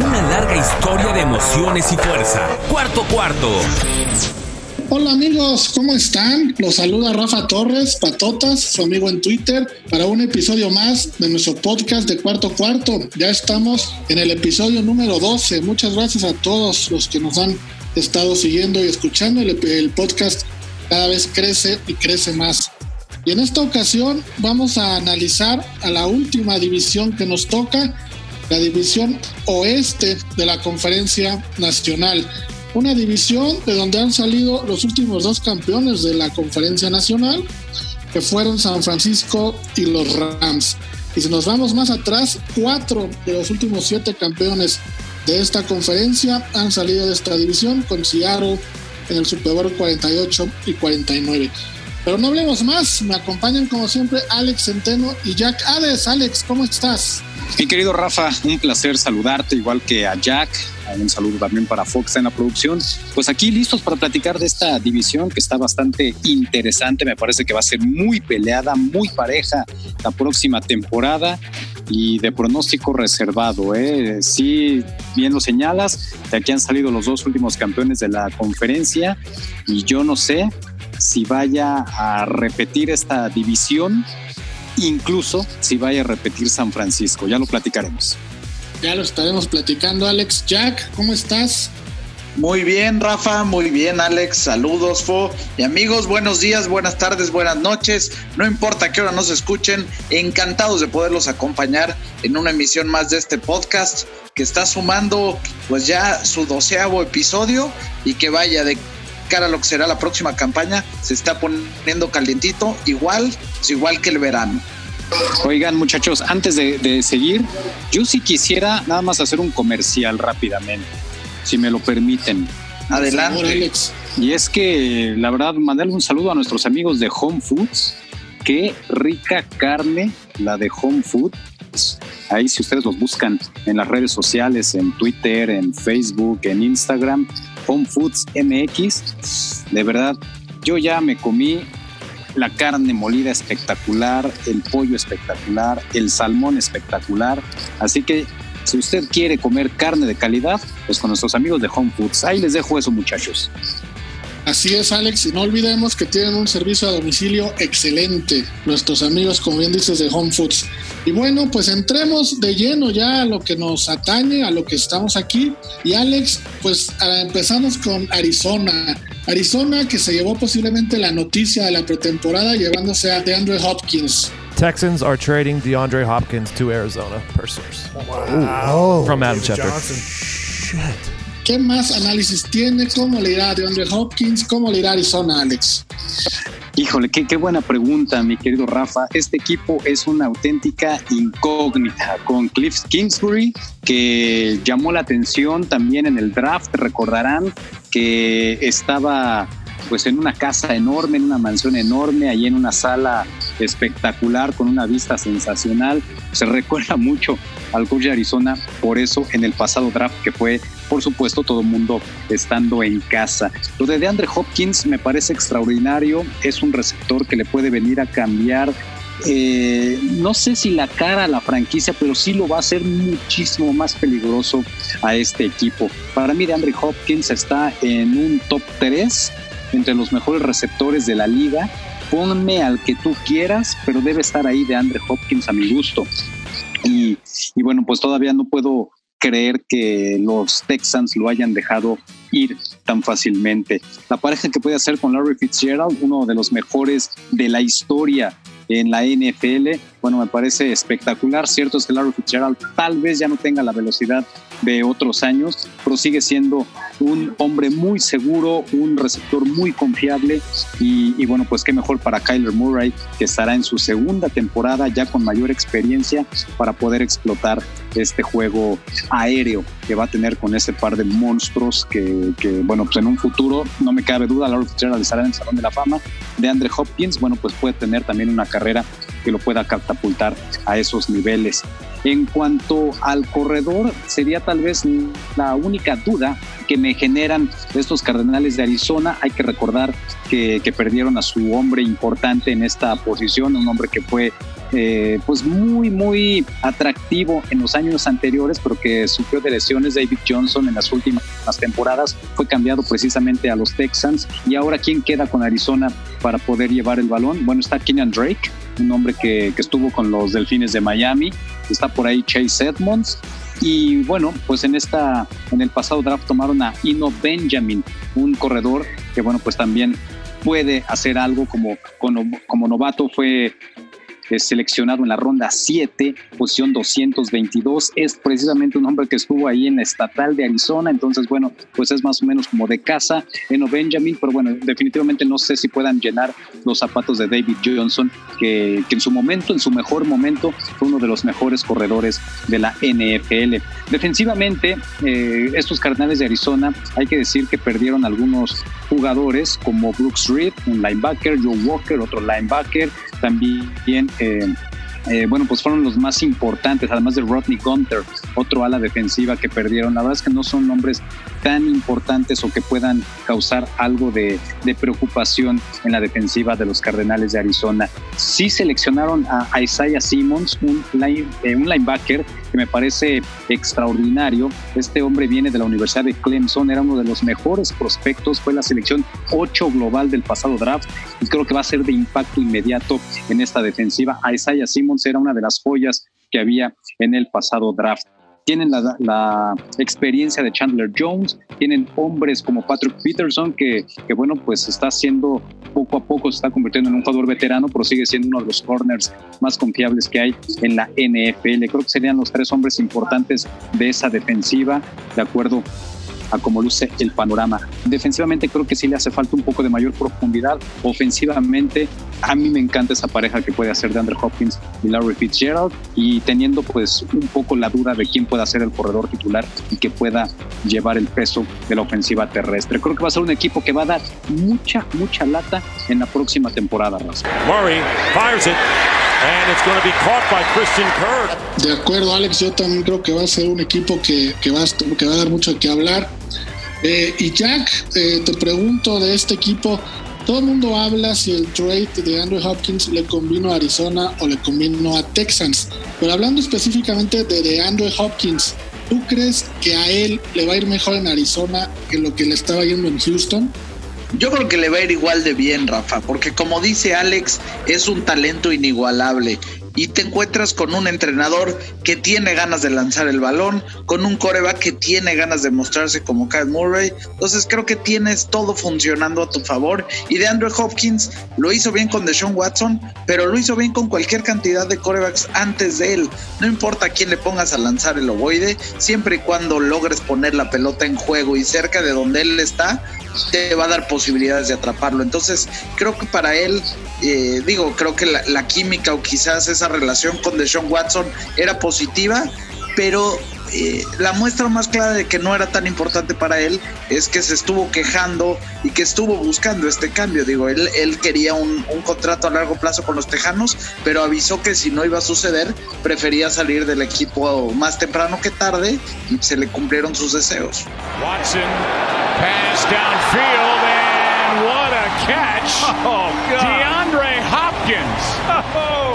Una larga historia de emociones y fuerza. Cuarto cuarto. Hola amigos, ¿cómo están? Los saluda Rafa Torres, Patotas, su amigo en Twitter, para un episodio más de nuestro podcast de Cuarto Cuarto. Ya estamos en el episodio número 12. Muchas gracias a todos los que nos han estado siguiendo y escuchando. El, el podcast cada vez crece y crece más. Y en esta ocasión vamos a analizar a la última división que nos toca, la división oeste de la conferencia nacional. Una división de donde han salido los últimos dos campeones de la conferencia nacional, que fueron San Francisco y los Rams. Y si nos vamos más atrás, cuatro de los últimos siete campeones de esta conferencia han salido de esta división con Seattle en el Super Bowl 48 y 49. Pero no hablemos más, me acompañan como siempre Alex Centeno y Jack Hades. Alex, ¿cómo estás? Mi querido Rafa, un placer saludarte, igual que a Jack. Un saludo también para Fox en la producción. Pues aquí listos para platicar de esta división que está bastante interesante. Me parece que va a ser muy peleada, muy pareja la próxima temporada y de pronóstico reservado. ¿eh? Sí, bien lo señalas, de aquí han salido los dos últimos campeones de la conferencia y yo no sé si vaya a repetir esta división, incluso si vaya a repetir San Francisco. Ya lo platicaremos. Ya lo estaremos platicando, Alex. Jack, ¿cómo estás? Muy bien, Rafa, muy bien, Alex. Saludos, Fo. Y amigos, buenos días, buenas tardes, buenas noches. No importa qué hora nos escuchen, encantados de poderlos acompañar en una emisión más de este podcast que está sumando pues ya su doceavo episodio y que vaya de cara a lo que será la próxima campaña, se está poniendo calientito, igual, igual que el verano. Oigan, muchachos, antes de, seguir, yo sí quisiera nada más hacer un comercial rápidamente, si me lo permiten. Adelante. Y es que, la verdad, mandarle un saludo a nuestros amigos de Home Foods. Qué rica carne la de Home Food. Ahí si ustedes los buscan en las redes sociales, en Twitter, en Facebook, en Instagram, Home Foods MX. De verdad, yo ya me comí la carne molida espectacular, el pollo espectacular, el salmón espectacular. Así que si usted quiere comer carne de calidad, pues con nuestros amigos de Home Foods. Ahí les dejo eso, muchachos. Así es, Alex, y no olvidemos que tienen un servicio a domicilio excelente, nuestros amigos, como bien dices, de Home Foods. Y bueno, pues entremos de lleno ya a lo que nos atañe, a lo que estamos aquí. Y Alex, pues empezamos con Arizona. Arizona que se llevó posiblemente la noticia de la pretemporada llevándose a DeAndre Hopkins. Texans are trading DeAndre Hopkins to Arizona per source. Wow. From Adam Schefter. Shit. ¿Qué más análisis tiene? ¿Cómo le irá a DeAndre Hopkins? ¿Cómo le irá a Arizona, Alex? Híjole, qué, buena pregunta, mi querido Rafa. Este equipo es una auténtica incógnita con Cliff Kingsbury, que llamó la atención también en el draft. Recordarán que estaba pues en una casa enorme, en una mansión enorme, ahí en una sala espectacular con una vista sensacional. Se recuerda mucho al coach de Arizona por eso en el pasado draft que fue, por supuesto, todo el mundo estando en casa. Lo de DeAndre Hopkins me parece extraordinario, es un receptor que le puede venir a cambiar eh, no sé si la cara a la franquicia, pero sí lo va a hacer muchísimo más peligroso a este equipo. Para mí, DeAndre Hopkins está en un top 3 entre los mejores receptores de la liga. Ponme al que tú quieras, pero debe estar ahí de Andre Hopkins a mi gusto. Y bueno, pues todavía no puedo creer que los Texans lo hayan dejado ir tan fácilmente. La pareja que puede hacer con Larry Fitzgerald, uno de los mejores de la historia en la NFL, bueno, me parece espectacular. Cierto es que Larry Fitzgerald tal vez ya no tenga la velocidad de otros años, pero sigue siendo un hombre muy seguro, un receptor muy confiable y, bueno, pues qué mejor para Kyler Murray, que estará en su segunda temporada ya con mayor experiencia para poder explotar este juego aéreo que va a tener con ese par de monstruos que, bueno, pues en un futuro, no me cabe duda, Larry Fitzgerald estará en el Salón de la Fama de Andre Hopkins, bueno, pues puede tener también una carrera que lo pueda catapultar a esos niveles. En cuanto al corredor, sería tal vez la única duda que me generan estos Cardenales de Arizona. Hay que recordar que, perdieron a su hombre importante en esta posición, un hombre que fue eh, pues muy, muy atractivo en los años anteriores, pero que sufrió de lesiones David Johnson en las últimas temporadas, fue cambiado precisamente a los Texans y ahora quién queda con Arizona para poder llevar el balón? Bueno, está Kenyan Drake, un hombre que, que estuvo con los Delfines de Miami, está por ahí Chase Edmonds. Y bueno, pues en esta, en el pasado draft tomaron a Ino Benjamin, un corredor que bueno, pues también puede hacer algo como, como, como novato, fue seleccionado en la ronda 7, posición 222. Es precisamente un hombre que estuvo ahí en la estatal de Arizona, entonces, bueno, pues es más o menos como de casa en Benjamin, pero bueno, definitivamente no sé si puedan llenar los zapatos de David Johnson, que, en su momento, en su mejor momento, fue uno de los mejores corredores de la NFL. Defensivamente, eh, estos Cardenales de Arizona, hay que decir que perdieron algunos jugadores como Brooks Reed, un linebacker, Joe Walker, otro linebacker, también eh, eh, bueno, pues fueron los más importantes, además de Rodney Gunter, otro ala defensiva que perdieron. La verdad es que no son nombres tan importantes o que puedan causar algo de, preocupación en la defensiva de los Cardenales de Arizona. Sí seleccionaron a Isaiah Simmons, un, eh, un linebacker que me parece extraordinario. Este hombre viene de la Universidad de Clemson, era uno de los mejores prospectos, fue la selección 8 global del pasado draft y creo que va a ser de impacto inmediato en esta defensiva. Isaiah Simmons era una de las joyas que había en el pasado draft tienen la, experiencia de Chandler Jones, tienen hombres como Patrick Peterson, que, que, bueno, pues está haciendo poco a poco, se está convirtiendo en un jugador veterano, pero sigue siendo uno de los corners más confiables que hay en la NFL. Creo que serían los tres hombres importantes de esa defensiva, de acuerdo a cómo luce el panorama. Defensivamente creo que sí le hace falta un poco de mayor profundidad. Ofensivamente, a mí me encanta esa pareja que puede hacer de Andrew Hopkins y Larry Fitzgerald y teniendo pues un poco la duda de quién pueda ser el corredor titular y que pueda llevar el peso de la ofensiva terrestre. Creo que va a ser un equipo que va a dar mucha, mucha lata en la próxima temporada. Murray fires it. De acuerdo, Alex, yo también creo que va a ser un equipo que, que, va, que va a dar mucho que hablar. Eh, y Jack, eh, te pregunto de este equipo, todo el mundo habla si el trade de Andrew Hopkins le convino a Arizona o le convino a Texans, pero hablando específicamente de, de Andrew Hopkins, ¿tú crees que a él le va a ir mejor en Arizona que lo que le estaba yendo en Houston? Yo creo que le va a ir igual de bien, Rafa, porque como dice Alex, es un talento inigualable y te encuentras con un entrenador que tiene ganas de lanzar el balón, con un coreback que tiene ganas de mostrarse como Kyle Murray. Entonces creo que tienes todo funcionando a tu favor. Y de Andrew Hopkins lo hizo bien con Deshaun Watson, pero lo hizo bien con cualquier cantidad de corebacks antes de él. No importa a quién le pongas a lanzar el ovoide, siempre y cuando logres poner la pelota en juego y cerca de donde él está, te va a dar posibilidades de atraparlo. Entonces, creo que para él, eh, digo, creo que la, química o quizás esa relación con Deshaun Watson era positiva, pero eh, la muestra más clara de que no era tan importante para él es que se estuvo quejando y que estuvo buscando este cambio. Digo, él, él quería un, un, contrato a largo plazo con los Tejanos, pero avisó que si no iba a suceder, prefería salir del equipo más temprano que tarde y se le cumplieron sus deseos. Watson pass downfield and what a catch. Oh, DeAndre Hopkins. Oh.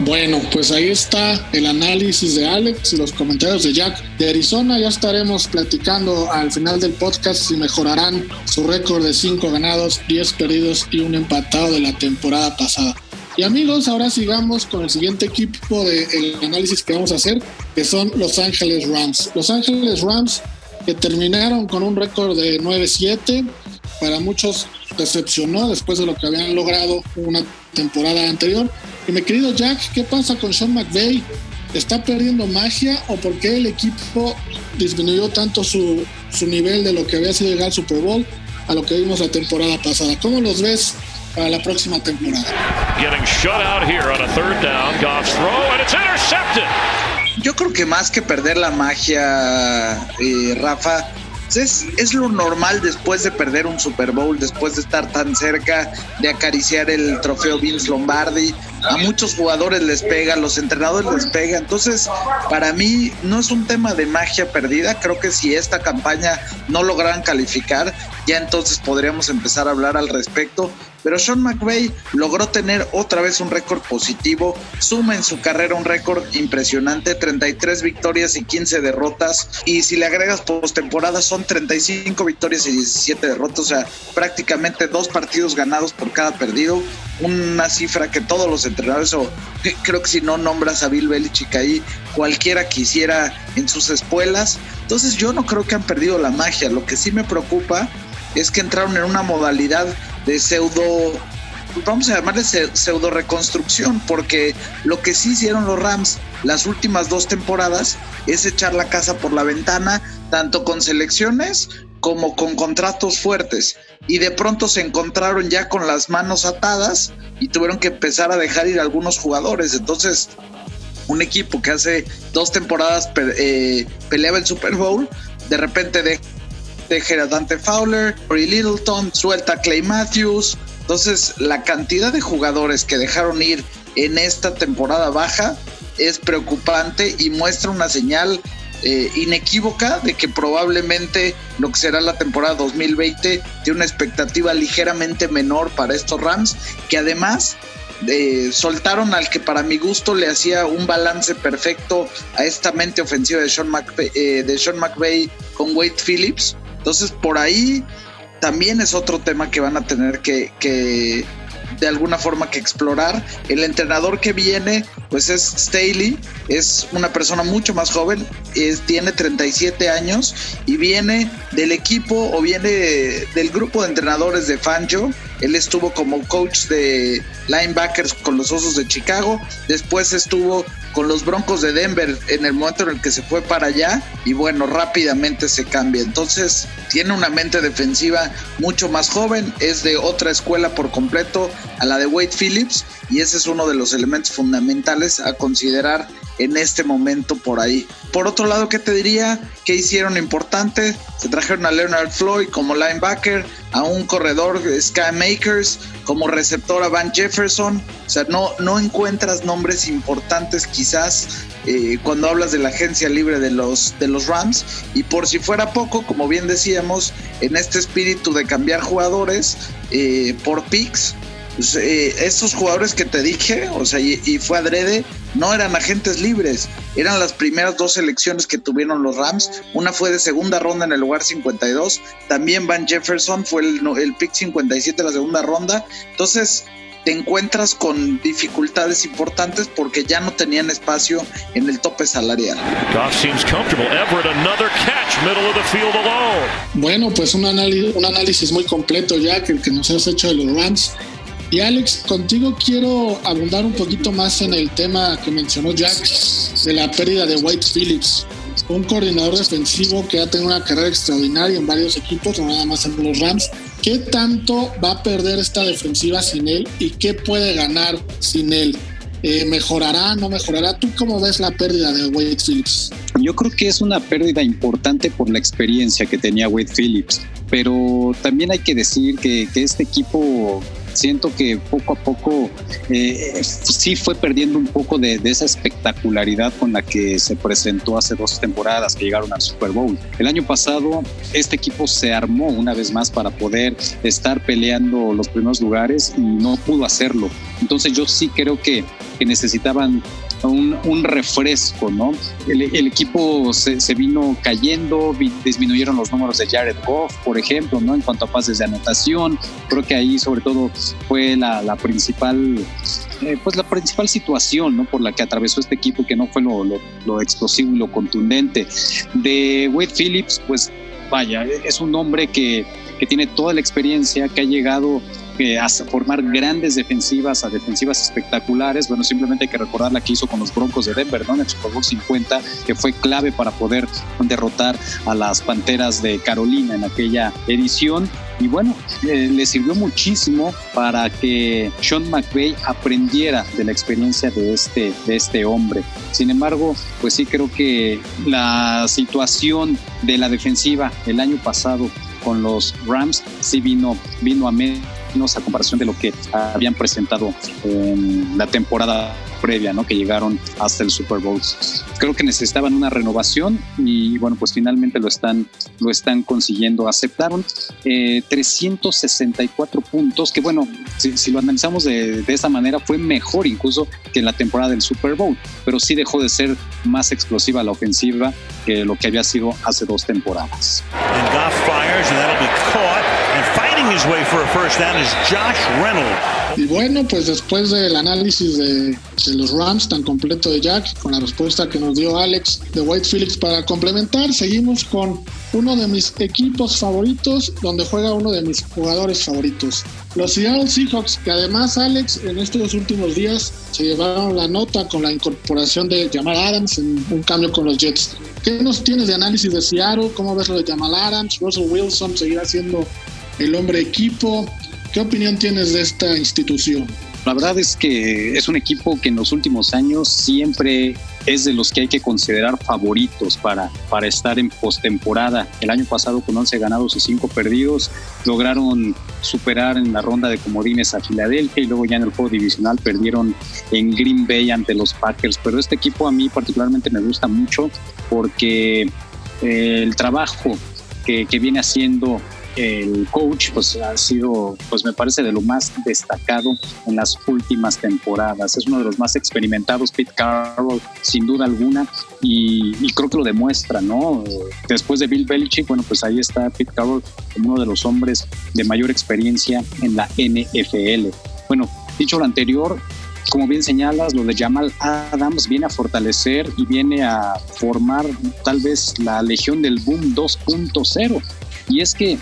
Bueno, pues ahí está el análisis de Alex y los comentarios de Jack de Arizona. Ya estaremos platicando al final del podcast si mejorarán su récord de 5 ganados, 10 perdidos y un empatado de la temporada pasada. Y amigos, ahora sigamos con el siguiente equipo del análisis que vamos a hacer, que son Los Ángeles Rams. Los Ángeles Rams que terminaron con un récord de 9-7. Para muchos decepcionó después de lo que habían logrado una temporada anterior. Y mi querido Jack, ¿qué pasa con Sean McVay? ¿Está perdiendo magia o por qué el equipo disminuyó tanto su, su nivel de lo que había sido llegar al Super Bowl a lo que vimos la temporada pasada? ¿Cómo los ves para la próxima temporada? Getting shut out here on a third down, Goff's throw, and it's intercepted. Yo creo que más que perder la magia, eh, Rafa, es, es, lo normal después de perder un Super Bowl, después de estar tan cerca de acariciar el trofeo Vince Lombardi. A muchos jugadores les pega, a los entrenadores les pega. Entonces, para mí no es un tema de magia perdida. Creo que si esta campaña no lograran calificar, ya entonces podríamos empezar a hablar al respecto. Pero Sean McVay logró tener otra vez un récord positivo, suma en su carrera un récord impresionante, 33 victorias y 15 derrotas, y si le agregas postemporada son 35 victorias y 17 derrotas, o sea, prácticamente dos partidos ganados por cada perdido, una cifra que todos los entrenadores, o creo que si no nombras a Bill Belichick ahí, cualquiera quisiera en sus espuelas. Entonces yo no creo que han perdido la magia. Lo que sí me preocupa es que entraron en una modalidad de pseudo, vamos a llamarle pseudo reconstrucción, porque lo que sí hicieron los Rams las últimas dos temporadas es echar la casa por la ventana, tanto con selecciones como con contratos fuertes. Y de pronto se encontraron ya con las manos atadas y tuvieron que empezar a dejar ir algunos jugadores. Entonces, un equipo que hace dos temporadas eh, peleaba el Super Bowl, de repente de deja a Dante Fowler, Corey Littleton, suelta Clay Matthews. Entonces, la cantidad de jugadores que dejaron ir en esta temporada baja es preocupante y muestra una señal eh, inequívoca de que probablemente lo que será la temporada 2020 tiene una expectativa ligeramente menor para estos Rams, que además eh, soltaron al que para mi gusto le hacía un balance perfecto a esta mente ofensiva de Sean, McVay, eh, con Wade Phillips. Entonces por ahí también es otro tema que van a tener que, que de alguna forma que explorar. El entrenador que viene, pues es Staley, es una persona mucho más joven, es, tiene 37 años y viene del equipo o viene del grupo de entrenadores de Fangio. Él estuvo como coach de linebackers con los Osos de Chicago, después estuvo con los Broncos de Denver en el momento en el que se fue para allá. Y bueno, rápidamente se cambia. Entonces tiene una mente defensiva mucho más joven, es de otra escuela por completo a la de Wade Phillips y ese es uno de los elementos fundamentales a considerar en este momento por ahí. Por otro lado, ¿qué te diría? ¿Qué hicieron importante? Se trajeron a Leonard Floyd como linebacker, a un corredor Sky Makers, como receptor a Van Jefferson. O sea, no, no encuentras nombres importantes quizás eh, cuando hablas de la agencia libre de los, de los Rams. Y por si fuera poco, como bien decíamos, en este espíritu de cambiar jugadores eh, por picks, eh, estos jugadores que te dije, o sea, y, fue adrede, no eran agentes libres, eran las primeras dos selecciones que tuvieron los Rams. Una fue de segunda ronda en el lugar 52, también Van Jefferson fue el, el pick 57 de la segunda ronda. Entonces, te encuentras con dificultades importantes porque ya no tenían espacio en el tope salarial. Bueno, pues un análisis, un análisis muy completo ya que el que nos has hecho de los Rams. Y Alex, contigo quiero abundar un poquito más en el tema que mencionó Jack de la pérdida de White Phillips, un coordinador defensivo que ha tenido una carrera extraordinaria en varios equipos, no nada más en los Rams. ¿Qué tanto va a perder esta defensiva sin él y qué puede ganar sin él? Eh, ¿Mejorará, no mejorará? ¿Tú cómo ves la pérdida de Wade Phillips? Yo creo que es una pérdida importante por la experiencia que tenía Wade Phillips, pero también hay que decir que, que este equipo siento que poco a poco eh, sí fue perdiendo un poco de, esa espectacularidad con la que se presentó hace dos temporadas que llegaron al Super Bowl. El año pasado este equipo se armó una vez más para poder estar peleando los primeros lugares y no pudo hacerlo. Entonces yo sí creo que, que necesitaban un, refresco, ¿no? El, equipo se, vino cayendo, disminuyeron los números de Jared Goff, por ejemplo, ¿no? En cuanto a pases de anotación, creo que ahí sobre todo fue la, principal, eh, pues la principal situación, ¿no? Por la que atravesó este equipo que no fue lo, lo explosivo y lo contundente. De Wade Phillips, pues vaya, es un hombre que, que tiene toda la experiencia, que ha llegado a formar grandes defensivas, a defensivas espectaculares. Bueno, simplemente hay que recordar la que hizo con los Broncos de Denver, ¿no? En el Super Bowl 50, que fue clave para poder derrotar a las Panteras de Carolina en aquella edición. Y bueno, le sirvió muchísimo para que Sean McVay aprendiera de la experiencia de este, este hombre. Sin embargo, pues sí creo que la situación de la defensiva el año pasado con los Rams sí vino, vino a menos a comparación de lo que habían presentado en la temporada previa, ¿no? Que llegaron hasta el Super Bowl. Creo que necesitaban una renovación y bueno, pues finalmente lo están, lo están consiguiendo. Aceptaron 364 eh, puntos, que bueno, si, lo analizamos de, de, esta manera, fue mejor incluso que en la temporada del Super Bowl, pero sí dejó de ser más explosiva la ofensiva que lo que había sido hace dos temporadas. Y bueno, pues después del análisis de, los Rams tan completo de Jack, con la respuesta que nos dio Alex de White Felix para complementar, seguimos con uno de mis equipos favoritos, donde juega uno de mis jugadores favoritos. Los Seattle Seahawks, que además Alex en estos últimos días se llevaron la nota con la incorporación de Jamal Adams en un cambio con los Jets. ¿Qué nos tienes de análisis de Seattle? ¿Cómo ves lo de Jamal Adams? Russell Wilson seguirá siendo el hombre equipo. ¿Qué opinión tienes de esta institución? La verdad es que es un equipo que en los últimos años siempre es de los que hay que considerar favoritos para, para estar en postemporada. El año pasado con 11 ganados y 5 perdidos lograron superar en la ronda de comodines a Filadelfia y luego ya en el juego divisional perdieron en Green Bay ante los Packers. Pero este equipo a mí particularmente me gusta mucho porque eh, el trabajo que, que viene haciendo el coach pues ha sido pues me parece de lo más destacado en las últimas temporadas. Es uno de los más experimentados Pete Carroll sin duda alguna y, creo que lo demuestra no después de Bill Belichick bueno pues ahí está Pete Carroll como uno de los hombres de mayor experiencia en la NFL bueno dicho lo anterior como bien señalas, lo de Jamal Adams viene a fortalecer y viene a formar tal vez la Legión del Boom 2.0. Y es que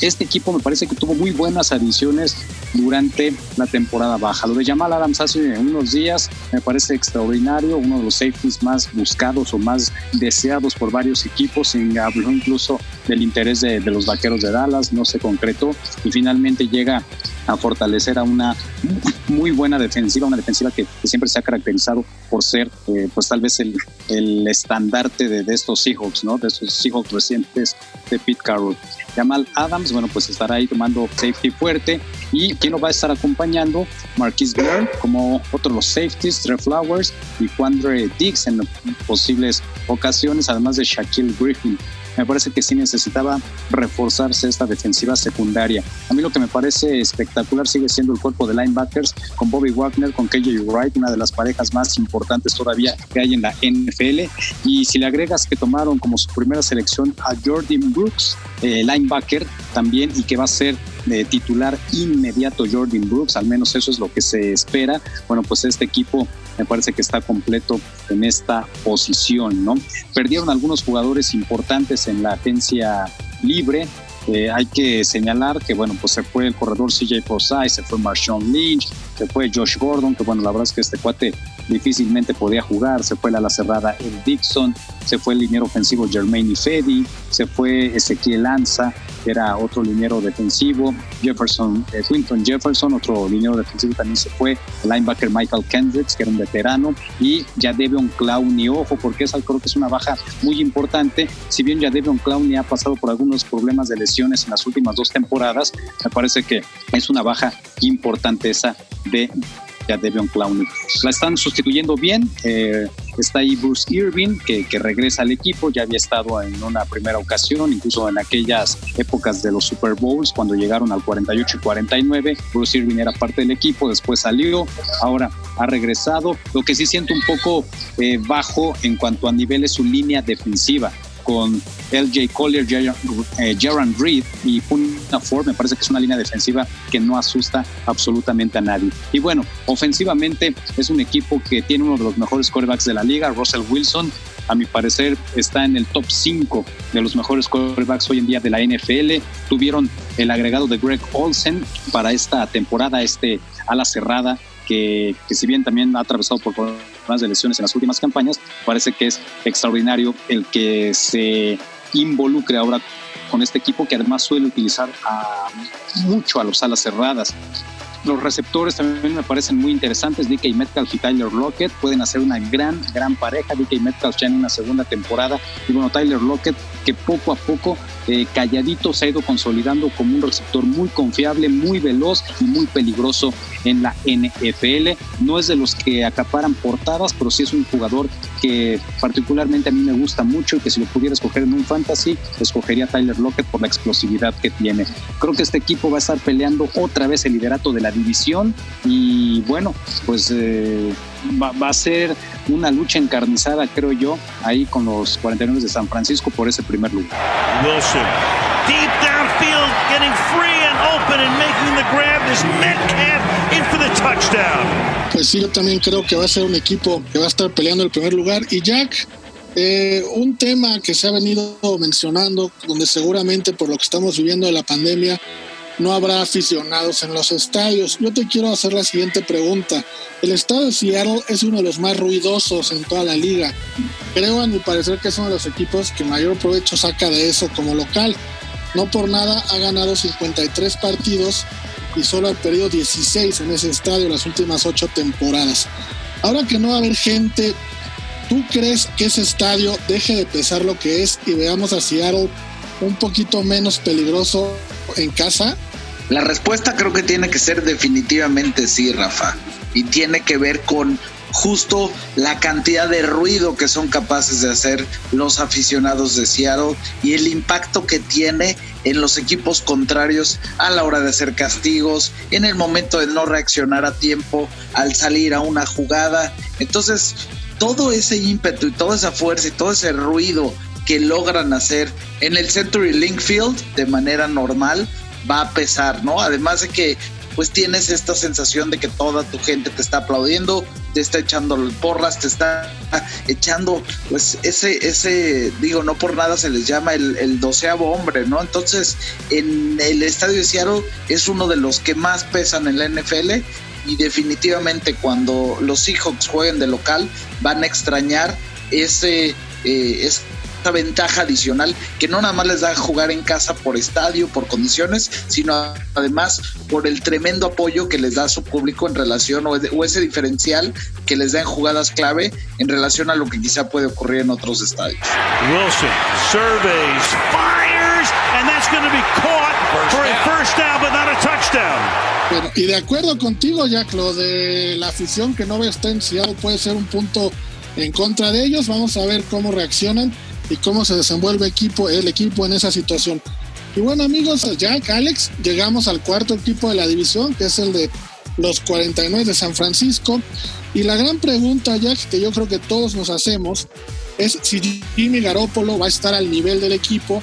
este equipo me parece que tuvo muy buenas adiciones durante la temporada baja. Lo de Jamal Adams hace unos días me parece extraordinario, uno de los safeties más buscados o más deseados por varios equipos, se habló incluso del interés de, los vaqueros de Dallas, no se concretó y finalmente llega a fortalecer a una muy buena defensiva, una defensiva que, siempre se ha caracterizado por ser, eh, pues tal vez el, el estandarte de, de, estos Seahawks, ¿no? De estos Seahawks recientes de Pete Carroll. Jamal Adams, bueno, pues estará ahí tomando safety fuerte. ¿Y quién lo va a estar acompañando? Marquis Blair, como otros los safeties, Trey Flowers y Quandre Dix en posibles ocasiones, además de Shaquille Griffin me parece que sí necesitaba reforzarse esta defensiva secundaria. A mí lo que me parece espectacular sigue siendo el cuerpo de linebackers con Bobby Wagner, con KJ Wright, una de las parejas más importantes todavía que hay en la NFL. Y si le agregas que tomaron como su primera selección a Jordan Brooks, eh, linebacker también, y que va a ser de titular inmediato Jordan Brooks, al menos eso es lo que se espera. Bueno, pues este equipo me parece que está completo en esta posición, ¿no? Perdieron algunos jugadores importantes en la agencia libre, eh, hay que señalar que, bueno, pues se fue el corredor CJ Posay, se fue Marshawn Lynch, se fue Josh Gordon, que bueno, la verdad es que este cuate difícilmente podía jugar, se fue la ala cerrada el Dixon, se fue el liniero ofensivo Jermaine Ifedi, se fue Ezequiel Lanza, que era otro liniero defensivo, Jefferson, eh, Jefferson, otro liniero defensivo también se fue, el linebacker Michael Kendricks, que era un veterano, y ya Jadeveon Clowney, ojo, porque esa creo que es una baja muy importante, si bien ya Jadeveon Clowney ha pasado por algunos problemas de lesiones en las últimas dos temporadas, me parece que es una baja importante esa de ya Devion Clowney. La están sustituyendo bien. Eh, está ahí Bruce Irving, que, que, regresa al equipo. Ya había estado en una primera ocasión, incluso en aquellas épocas de los Super Bowls, cuando llegaron al 48 y 49. Bruce Irving era parte del equipo, después salió, ahora ha regresado. Lo que sí siento un poco eh, bajo en cuanto a nivel es su línea defensiva con LJ Collier, Jaron eh, Reed y Puna Ford, me parece que es una línea defensiva que no asusta absolutamente a nadie. Y bueno, ofensivamente es un equipo que tiene uno de los mejores quarterbacks de la liga, Russell Wilson, a mi parecer está en el top 5 de los mejores quarterbacks hoy en día de la NFL. Tuvieron el agregado de Greg Olsen para esta temporada, este ala cerrada que, si bien también ha atravesado por problemas de lesiones en las últimas campañas, parece que es extraordinario el que se involucre ahora con este equipo que además suele utilizar mucho a los alas cerradas. Los receptores también me parecen muy interesantes. DK Metcalf y Tyler Lockett pueden hacer una gran, gran pareja. DK Metcalf ya en una segunda temporada. Y bueno, Tyler Lockett que poco a poco eh, calladito se ha ido consolidando como un receptor muy confiable, muy veloz y muy peligroso en la NFL. No es de los que acaparan portadas, pero sí es un jugador que particularmente a mí me gusta mucho y que si lo pudiera escoger en un fantasy, escogería a Tyler Lockett por la explosividad que tiene. Creo que este equipo va a estar peleando otra vez el liderato de la división y bueno, pues eh, va, va, a ser una lucha encarnizada, creo yo, ahí con los 49 de San Francisco por ese primer lugar. Wilson, deep downfield, getting free and open and making the grab is Metcalf in for the touchdown. Pues sí, yo también creo que va a ser un equipo que va a estar peleando el primer lugar. Y Jack, eh, un tema que se ha venido mencionando, donde seguramente por lo que estamos viviendo de la pandemia, no habrá aficionados en los estadios. Yo te quiero hacer la siguiente pregunta. El estado de Seattle es uno de los más ruidosos en toda la liga. Creo, a mi parecer, que es uno de los equipos que mayor provecho saca de eso como local. No por nada ha ganado 53 partidos y solo ha perdido 16 en ese estadio las últimas ocho temporadas. Ahora que no va a haber gente, ¿tú crees que ese estadio deje de pesar lo que es y veamos a Seattle un poquito menos peligroso en casa? La respuesta creo que tiene que ser definitivamente sí, Rafa. Y tiene que ver con justo la cantidad de ruido que son capaces de hacer los aficionados de Seattle y el impacto que tiene en los equipos contrarios a la hora de hacer castigos, en el momento de no reaccionar a tiempo al salir a una jugada. Entonces, todo ese ímpetu y toda esa fuerza y todo ese ruido que logran hacer en el Century Link Field de manera normal va a pesar, ¿no? Además de que pues tienes esta sensación de que toda tu gente te está aplaudiendo, te está echando porras, te está echando, pues ese, ese, digo, no por nada se les llama el, doceavo hombre, ¿no? Entonces, en el estadio de Seattle es uno de los que más pesan en la NFL y definitivamente cuando los Seahawks jueguen de local van a extrañar ese, eh, ventaja adicional que no nada más les da jugar en casa por estadio, por condiciones, sino además por el tremendo apoyo que les da a su público en relación o, ese diferencial que les da en jugadas clave en relación a lo que quizá puede ocurrir en otros estadios. Wilson surveys, fires, and that's going to be caught for a first down, but not a touchdown. Pero, y de acuerdo contigo, Jack, lo de la afición que no ve está en Seattle puede ser un punto en contra de ellos. Vamos a ver cómo reaccionan y cómo se desenvuelve equipo, el equipo en esa situación. Y bueno amigos, Jack, Alex, llegamos al cuarto equipo de la división, que es el de los 49 de San Francisco. Y la gran pregunta, Jack, que yo creo que todos nos hacemos, es si Jimmy Garoppolo va a estar al nivel del equipo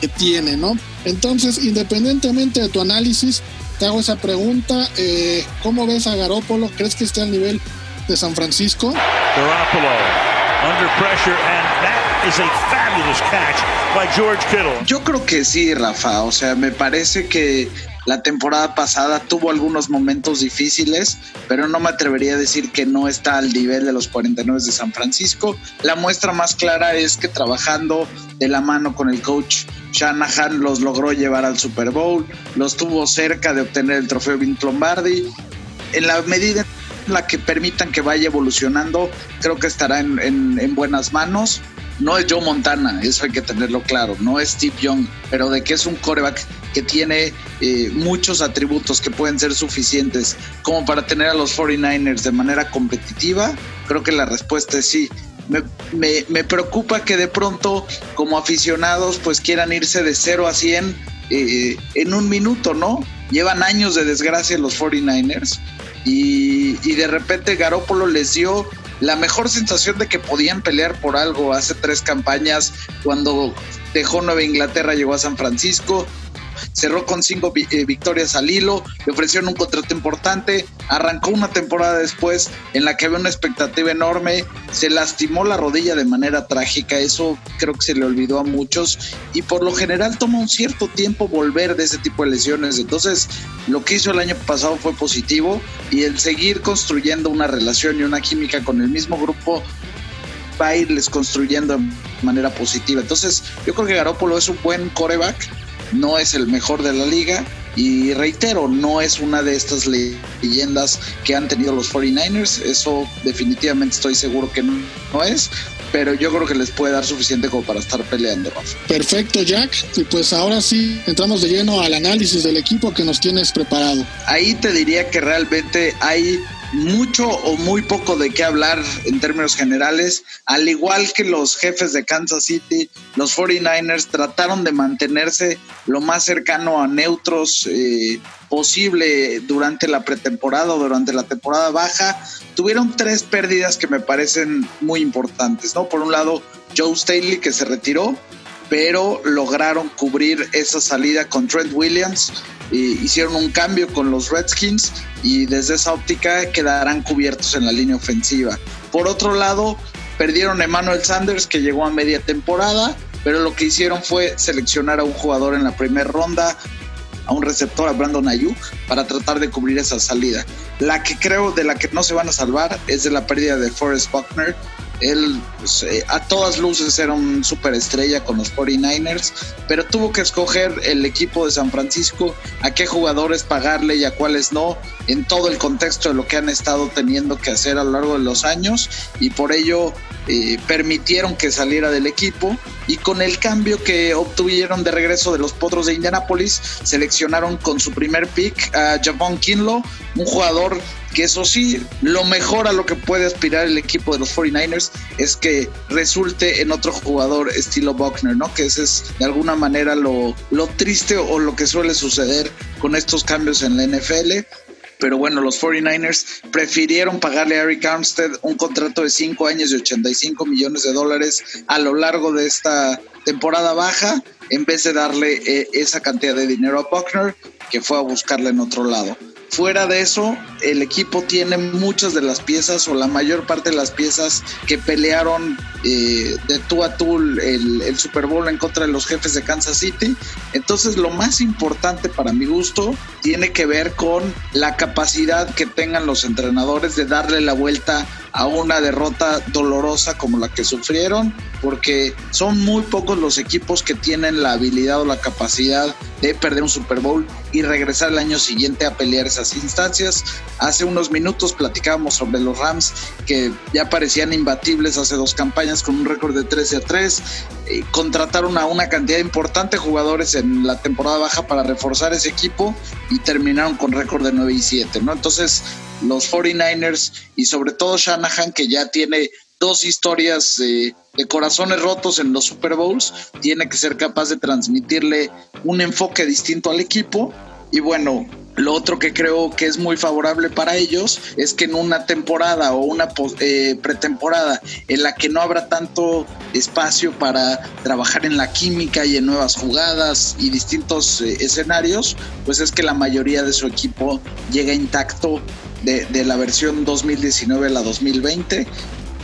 que tiene, ¿no? Entonces, independientemente de tu análisis, te hago esa pregunta. Eh, ¿Cómo ves a Garoppolo? ¿Crees que esté al nivel de San Francisco? Garoppolo under pressure and is a fabulous catch by George Kittle. Yo creo que sí, Rafa. O sea, me parece que la temporada pasada tuvo algunos momentos difíciles, pero no me atrevería a decir que no está al nivel de los 49 de San Francisco. La muestra más clara es que trabajando de la mano con el coach Shanahan los logró llevar al Super Bowl, los tuvo cerca de obtener el trofeo Vince Lombardi. En la medida en la que permitan que vaya evolucionando, creo que estará en, en, en buenas manos no es Joe Montana, eso hay que tenerlo claro, no es Steve Young, pero de que es un coreback que tiene eh, muchos atributos que pueden ser suficientes como para tener a los 49ers de manera competitiva, creo que la respuesta es sí. Me, me, me preocupa que de pronto como aficionados pues quieran irse de 0 a 100 eh, en un minuto, ¿no? Llevan años de desgracia los 49ers y, y de repente Garópolo les dio la mejor sensación de que podían pelear por algo hace tres campañas cuando dejó Nueva Inglaterra, llegó a San Francisco, cerró con cinco eh, victorias al hilo, le ofrecieron un contrato importante, arrancó una temporada después en la que había una expectativa enorme, se lastimó la rodilla de manera trágica, eso creo que se le olvidó a muchos y por lo general toma un cierto tiempo volver de ese tipo de lesiones, entonces lo que hizo el año pasado fue positivo y el seguir construyendo una relación y una química con el mismo grupo va a irles construyendo de manera positiva. Entonces, yo creo que Garópolo es un buen coreback, no es el mejor de la liga y reitero, no es una de estas leyendas que han tenido los 49ers, eso definitivamente estoy seguro que no, es, pero yo creo que les puede dar suficiente como para estar peleando. Perfecto, Jack. Y pues ahora sí, entramos de lleno al análisis del equipo que nos tienes preparado. Ahí te diría que realmente hay mucho o muy poco de qué hablar en términos generales. Al igual que los jefes de Kansas City, los 49ers trataron de mantenerse lo más cercano a neutros eh, posible durante la pretemporada o durante la temporada baja. Tuvieron tres pérdidas que me parecen muy importantes, ¿no? Por un lado, Joe Staley que se retiró, pero lograron cubrir esa salida con Trent Williams. hicieron un cambio con los Redskins y desde esa óptica quedarán cubiertos en la línea ofensiva. Por otro lado, perdieron a Emmanuel Sanders que llegó a media temporada, pero lo que hicieron fue seleccionar a un jugador en la primera ronda, a un receptor, a Brandon Ayuk, para tratar de cubrir esa salida. La que creo de la que no se van a salvar es de la pérdida de Forrest Buckner, él pues, eh, a todas luces era un superestrella con los 49ers, pero tuvo que escoger el equipo de San Francisco a qué jugadores pagarle y a cuáles no, en todo el contexto de lo que han estado teniendo que hacer a lo largo de los años, y por ello permitieron que saliera del equipo. Y con el cambio que obtuvieron de regreso de los Potros de Indianapolis, seleccionaron con su primer pick a Javon Kinlo, un jugador que eso sí, lo mejor a lo que puede aspirar el equipo de los 49ers es que resulte en otro jugador estilo Buckner, ¿no? Que ese es de alguna manera lo, lo triste o lo que suele suceder con estos cambios en la NFL pero bueno, los 49ers prefirieron pagarle a Eric Armstead un contrato de 5 años y 85 millones de dólares a lo largo de esta temporada baja, en vez de darle eh, esa cantidad de dinero a Buckner, que fue a buscarla en otro lado. Fuera de eso, el equipo tiene muchas de las piezas o la mayor parte de las piezas que pelearon eh, de tú a tú el, el, Super Bowl en contra de los jefes de Kansas City. Entonces, lo más importante para mi gusto tiene que ver con la capacidad que tengan los entrenadores de darle la vuelta a una derrota dolorosa como la que sufrieron, porque son muy pocos los equipos que tienen la habilidad o la capacidad de perder un Super Bowl y regresar el año siguiente a pelear esas instancias. Hace unos minutos platicábamos sobre los Rams que ya parecían imbatibles hace dos campañas con un récord de 13 a 3. Eh, contrataron a una cantidad importante de jugadores en la temporada baja para reforzar ese equipo y terminaron con récord de 9 y 7, ¿no? Entonces, los 49ers y sobre todo Shanahan, que ya tiene dos historias de corazones rotos en los Super Bowls, tiene que ser capaz de transmitirle un enfoque distinto al equipo. Y bueno, lo otro que creo que es muy favorable para ellos es que en una temporada o una eh, pretemporada en la que no habrá tanto espacio para trabajar en la química y en nuevas jugadas y distintos eh, escenarios, pues es que la mayoría de su equipo llega intacto de, la versión 2019 a la 2020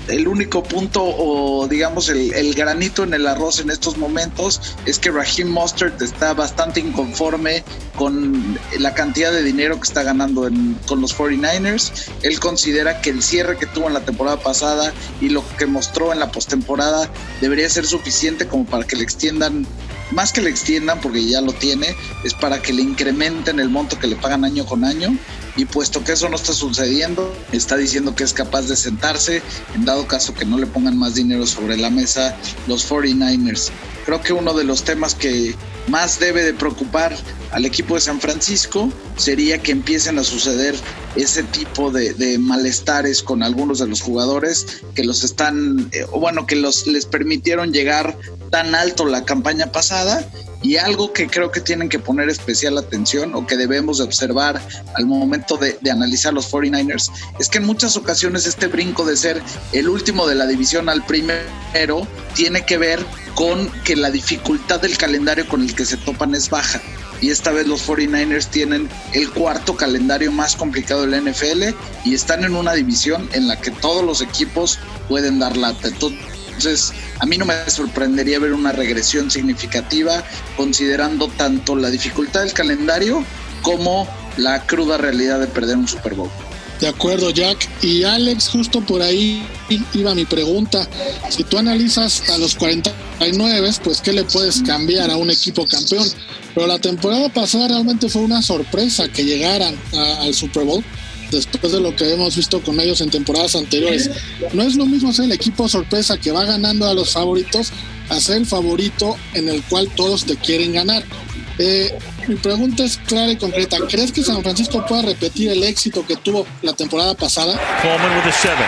el único punto o digamos el, granito en el arroz en estos momentos es que Raheem Mostert está bastante inconforme con la cantidad de dinero que está ganando con los 49ers. Él considera que el cierre que tuvo en la temporada pasada y lo que mostró en la postemporada debería ser suficiente como para que le extiendan más que le extiendan, porque ya lo tiene, es para que le incrementen el monto que le pagan año con año. Y puesto que eso no está sucediendo, está diciendo que es capaz de sentarse, en dado caso que no le pongan más dinero sobre la mesa los 49ers. Creo que uno de los temas que más debe de preocupar al equipo de San Francisco sería que empiecen a suceder ese tipo de, malestares con algunos de los jugadores que los están, eh, o bueno, que los, les permitieron llegar tan alto la campaña pasada y algo que creo que tienen que poner especial atención o que debemos de observar al momento de, analizar los 49ers es que en muchas ocasiones este brinco de ser el último de la división al primero tiene que ver con que la dificultad del calendario con el que se topan es baja. Y esta vez los 49ers tienen el cuarto calendario más complicado de la NFL y están en una división en la que todos los equipos pueden dar lata. Entonces, a mí no me sorprendería ver una regresión significativa considerando tanto la dificultad del calendario como la cruda realidad de perder un Super Bowl. De acuerdo, Jack. Y Alex, justo por ahí iba mi pregunta. Si tú analizas a los 49, pues ¿qué le puedes cambiar a un equipo campeón? Pero la temporada pasada realmente fue una sorpresa que llegaran al Super Bowl. Después de lo que hemos visto con ellos en temporadas anteriores. No es lo mismo ser el equipo sorpresa que va ganando a los favoritos a ser el favorito en el cual todos te quieren ganar. Eh, mi pregunta es clara y concreta. ¿Crees que San Francisco pueda repetir el éxito que tuvo la temporada pasada? Coleman with a seven.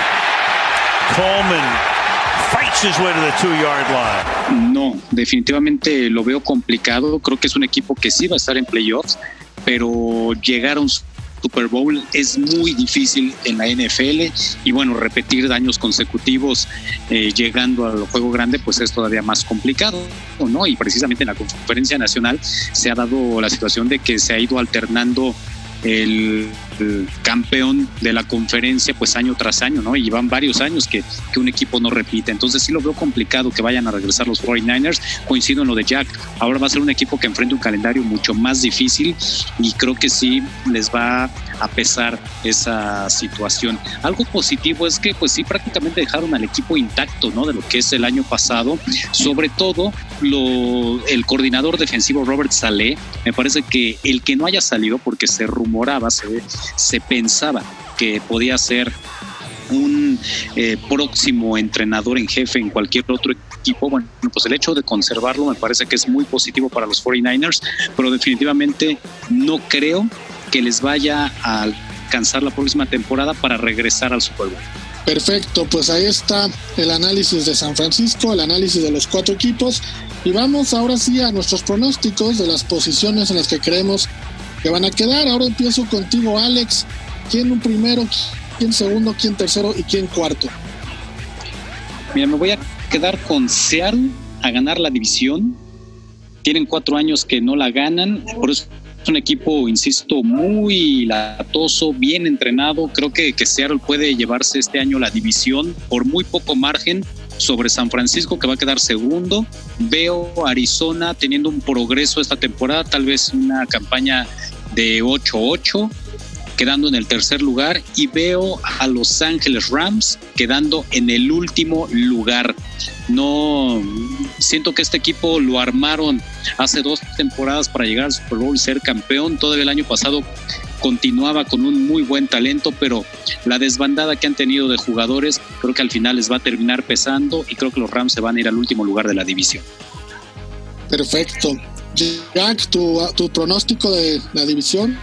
Coleman fights his way to the two yard line. No, definitivamente lo veo complicado. Creo que es un equipo que sí va a estar en playoffs, pero llegar a un Super Bowl es muy difícil en la NFL y bueno, repetir daños consecutivos eh, llegando al juego grande pues es todavía más complicado, ¿no? Y precisamente en la conferencia nacional se ha dado la situación de que se ha ido alternando el, campeón de la conferencia pues año tras año, ¿no? Y van varios años que, un equipo no repite. Entonces sí lo veo complicado que vayan a regresar los 49ers. Coincido en lo de Jack. Ahora va a ser un equipo que enfrenta un calendario mucho más difícil y creo que sí les va a pesar esa situación. Algo positivo es que pues sí prácticamente dejaron al equipo intacto, ¿no? De lo que es el año pasado. Sobre todo lo, el coordinador defensivo Robert Saleh, me parece que el que no haya salido porque se rumoraba, se, se pensaba que podía ser un eh, próximo entrenador en jefe en cualquier otro equipo, bueno, pues el hecho de conservarlo me parece que es muy positivo para los 49ers, pero definitivamente no creo que les vaya a alcanzar la próxima temporada para regresar al Super Bowl. Perfecto, pues ahí está el análisis de San Francisco, el análisis de los cuatro equipos y vamos ahora sí a nuestros pronósticos de las posiciones en las que creemos que van a quedar. Ahora empiezo contigo, Alex. ¿Quién un primero, quién segundo, quién tercero y quién cuarto? Mira, me voy a quedar con Seattle a ganar la división. Tienen cuatro años que no la ganan, por eso es un equipo, insisto, muy latoso, bien entrenado. Creo que, que Seattle puede llevarse este año la división por muy poco margen sobre San Francisco, que va a quedar segundo. Veo Arizona teniendo un progreso esta temporada, tal vez una campaña de 8-8, quedando en el tercer lugar. Y veo a Los Ángeles Rams quedando en el último lugar. No siento que este equipo lo armaron hace dos temporadas para llegar al Super Bowl ser campeón. Todavía el año pasado continuaba con un muy buen talento, pero la desbandada que han tenido de jugadores creo que al final les va a terminar pesando y creo que los Rams se van a ir al último lugar de la división. Perfecto. Jack, tu, pronóstico de la división.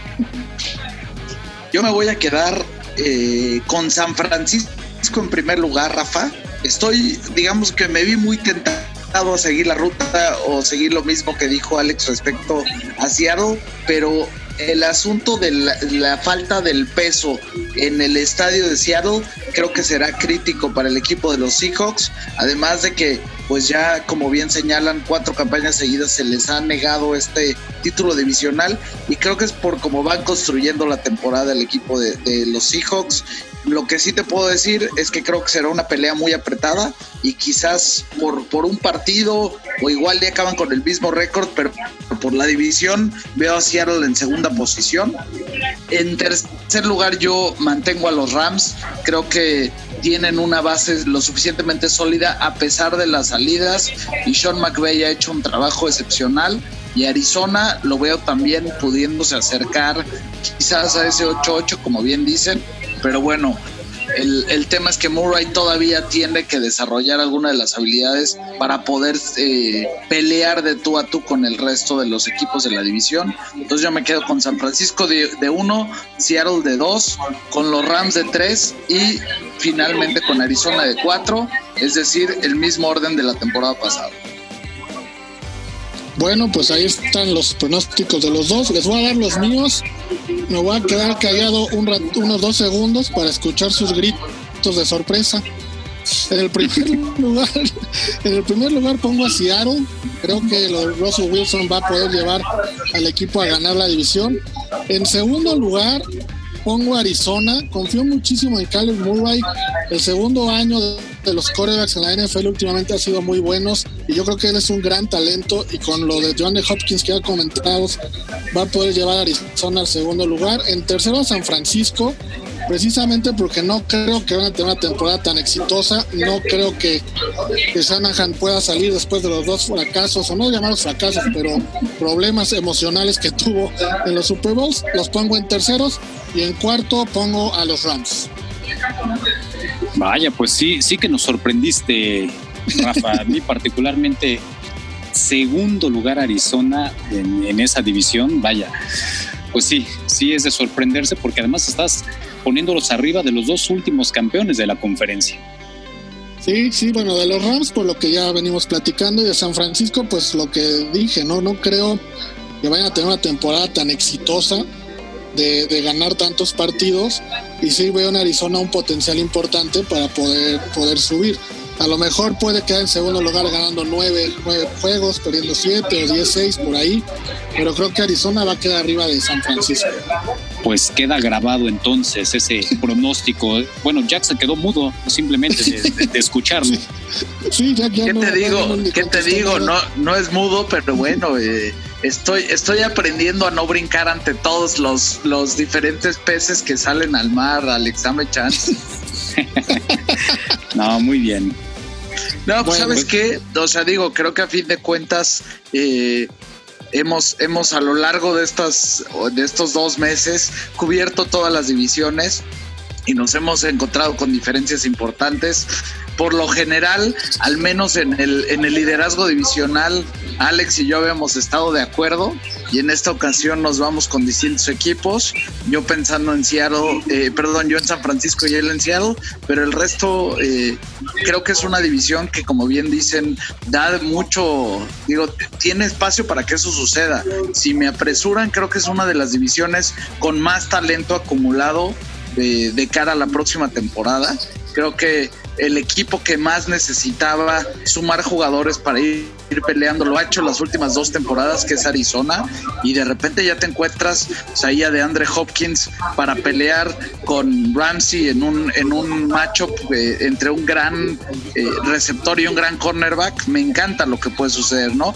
Yo me voy a quedar eh, con San Francisco en primer lugar, Rafa. Estoy, digamos que me vi muy tentado a seguir la ruta o seguir lo mismo que dijo Alex respecto a Seattle, pero el asunto de la, la, falta del peso en el estadio de Seattle creo que será crítico para el equipo de los Seahawks, además de que pues ya como bien señalan cuatro campañas seguidas se les ha negado este título divisional y creo que es por cómo van construyendo la temporada el equipo de, los Seahawks lo que sí te puedo decir es que creo que será una pelea muy apretada y quizás por, por un partido o igual ya acaban con el mismo récord, pero por la división veo a Seattle en segunda posición. En tercer lugar yo mantengo a los Rams, creo que tienen una base lo suficientemente sólida a pesar de las salidas y Sean McVay ha hecho un trabajo excepcional y Arizona lo veo también pudiéndose acercar quizás a ese 8-8 como bien dicen pero bueno, el, el, tema es que Murray todavía tiene que desarrollar alguna de las habilidades para poder eh, pelear de tú a tú con el resto de los equipos de la división. Entonces yo me quedo con San Francisco de, de uno, Seattle de dos, con los Rams de tres y finalmente con Arizona de cuatro, es decir, el mismo orden de la temporada pasada. Bueno, pues ahí están los pronósticos de los dos. Les voy a dar los míos. Me voy a quedar callado un rato, unos dos segundos para escuchar sus gritos de sorpresa. En el primer lugar, en el primer lugar pongo a Seattle. Creo que Russell Wilson va a poder llevar al equipo a ganar la división. En segundo lugar, pongo Arizona. Confío muchísimo en Caleb Murray. El segundo año de los corebacks en la NFL últimamente ha sido muy buenos y yo creo que él es un gran talento y con lo de John Hopkins que ha comentado va a poder llevar a Arizona al segundo lugar. En tercero San Francisco. Precisamente porque no creo que van a tener una temporada tan exitosa, no creo que, que Shanahan pueda salir después de los dos fracasos, o no llamarlos fracasos, pero problemas emocionales que tuvo en los Super Bowls, los pongo en terceros y en cuarto pongo a los Rams. Vaya, pues sí, sí que nos sorprendiste, Rafa. A mí particularmente segundo lugar Arizona en, en, esa división, vaya, pues sí, sí es de sorprenderse porque además estás poniéndolos arriba de los dos últimos campeones de la conferencia. Sí, sí, bueno, de los Rams, por lo que ya venimos platicando, y de San Francisco, pues lo que dije, no, no creo que vayan a tener una temporada tan exitosa de, de ganar tantos partidos, y sí veo en Arizona un potencial importante para poder, poder subir. A lo mejor puede quedar en segundo lugar ganando nueve, nueve juegos, perdiendo siete o diez, seis por ahí, pero creo que Arizona va a quedar arriba de San Francisco. Pues queda grabado entonces ese pronóstico. Bueno, Jack se quedó mudo simplemente de, de, de escucharlo. Sí, Jack ya ¿Qué no, te digo? no, no, ¿Qué te digo? No, no es mudo, pero bueno, eh, estoy, estoy aprendiendo a no brincar ante todos los, los diferentes peces que salen al mar, Alex, dame chance. no, muy bien. No, pues sabes qué, o sea, digo, creo que a fin de cuentas eh, hemos, hemos a lo largo de estas, de estos dos meses cubierto todas las divisiones y nos hemos encontrado con diferencias importantes. Por lo general, al menos en el, en el liderazgo divisional, Alex y yo habíamos estado de acuerdo y en esta ocasión nos vamos con distintos equipos. Yo pensando en Seattle, eh, perdón, yo en San Francisco y él en Seattle, pero el resto eh, creo que es una división que, como bien dicen, da mucho, digo, tiene espacio para que eso suceda. Si me apresuran, creo que es una de las divisiones con más talento acumulado de, de cara a la próxima temporada. Creo que el equipo que más necesitaba sumar jugadores para ir, peleando lo ha hecho las últimas dos temporadas, que es Arizona, y de repente ya te encuentras o sea, ahí a de Andre Hopkins para pelear con Ramsey en un, en un matchup eh, entre un gran eh, receptor y un gran cornerback. Me encanta lo que puede suceder, ¿no?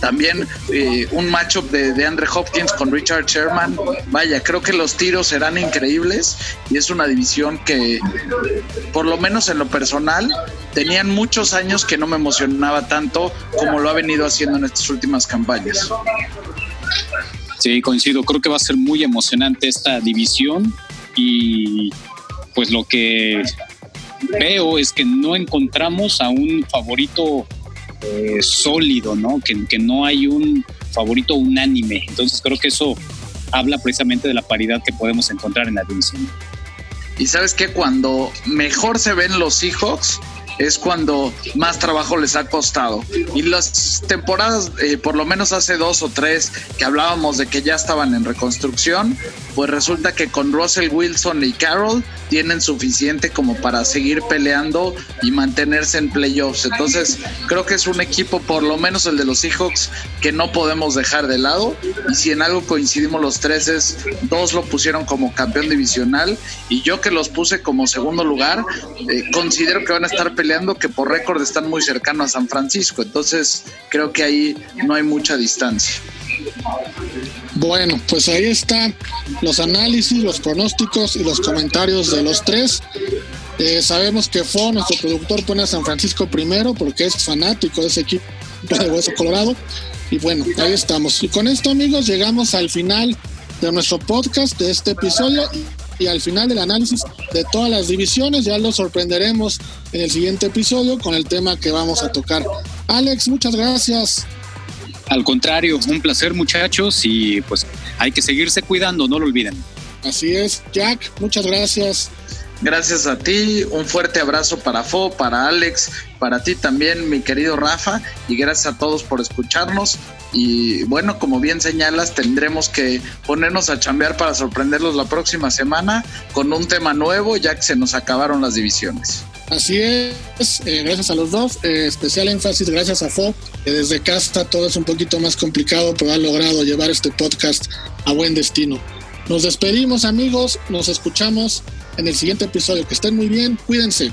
También eh, un matchup de, de, Andre Hopkins con Richard Sherman. Vaya, creo que los tiros serán increíbles y es una división que, por lo menos en lo personal, tenían muchos años que no me emocionaba tanto como lo ha venido haciendo en estas últimas campañas. Sí, coincido. Creo que va a ser muy emocionante esta división y pues lo que veo es que no encontramos a un favorito eh, sólido, ¿no? Que, no hay un favorito unánime. Entonces creo que eso habla precisamente de la paridad que podemos encontrar en la división. Y sabes que cuando mejor se ven los Seahawks es cuando más trabajo les ha costado. Y las temporadas, eh, por lo menos hace dos o tres, que hablábamos de que ya estaban en reconstrucción, pues resulta que con Russell Wilson y Carroll tienen suficiente como para seguir peleando y mantenerse en playoffs. Entonces, creo que es un equipo, por lo menos el de los Seahawks, que no podemos dejar de lado. Y si en algo coincidimos los tres es, dos lo pusieron como campeón divisional y yo que los puse como segundo lugar, eh, considero que van a estar peleando, que por récord están muy cercanos a San Francisco. Entonces, creo que ahí no hay mucha distancia. Bueno, pues ahí están los análisis, los pronósticos y los comentarios de los tres. Eh, sabemos que Fo, nuestro productor, pone a San Francisco primero porque es fanático de ese equipo de Hueso Colorado. Y bueno, ahí estamos. Y con esto, amigos, llegamos al final de nuestro podcast, de este episodio y al final del análisis de todas las divisiones. Ya lo sorprenderemos en el siguiente episodio con el tema que vamos a tocar. Alex, muchas gracias. Al contrario, un placer muchachos y pues hay que seguirse cuidando, no lo olviden. Así es, Jack, muchas gracias. Gracias a ti, un fuerte abrazo para Fo, para Alex, para ti también, mi querido Rafa, y gracias a todos por escucharnos. Y bueno, como bien señalas, tendremos que ponernos a chambear para sorprenderlos la próxima semana con un tema nuevo, ya que se nos acabaron las divisiones. Así es, eh, gracias a los dos, eh, especial énfasis gracias a Fo, que desde casa todo es un poquito más complicado, pero ha logrado llevar este podcast a buen destino. Nos despedimos amigos, nos escuchamos en el siguiente episodio. Que estén muy bien, cuídense.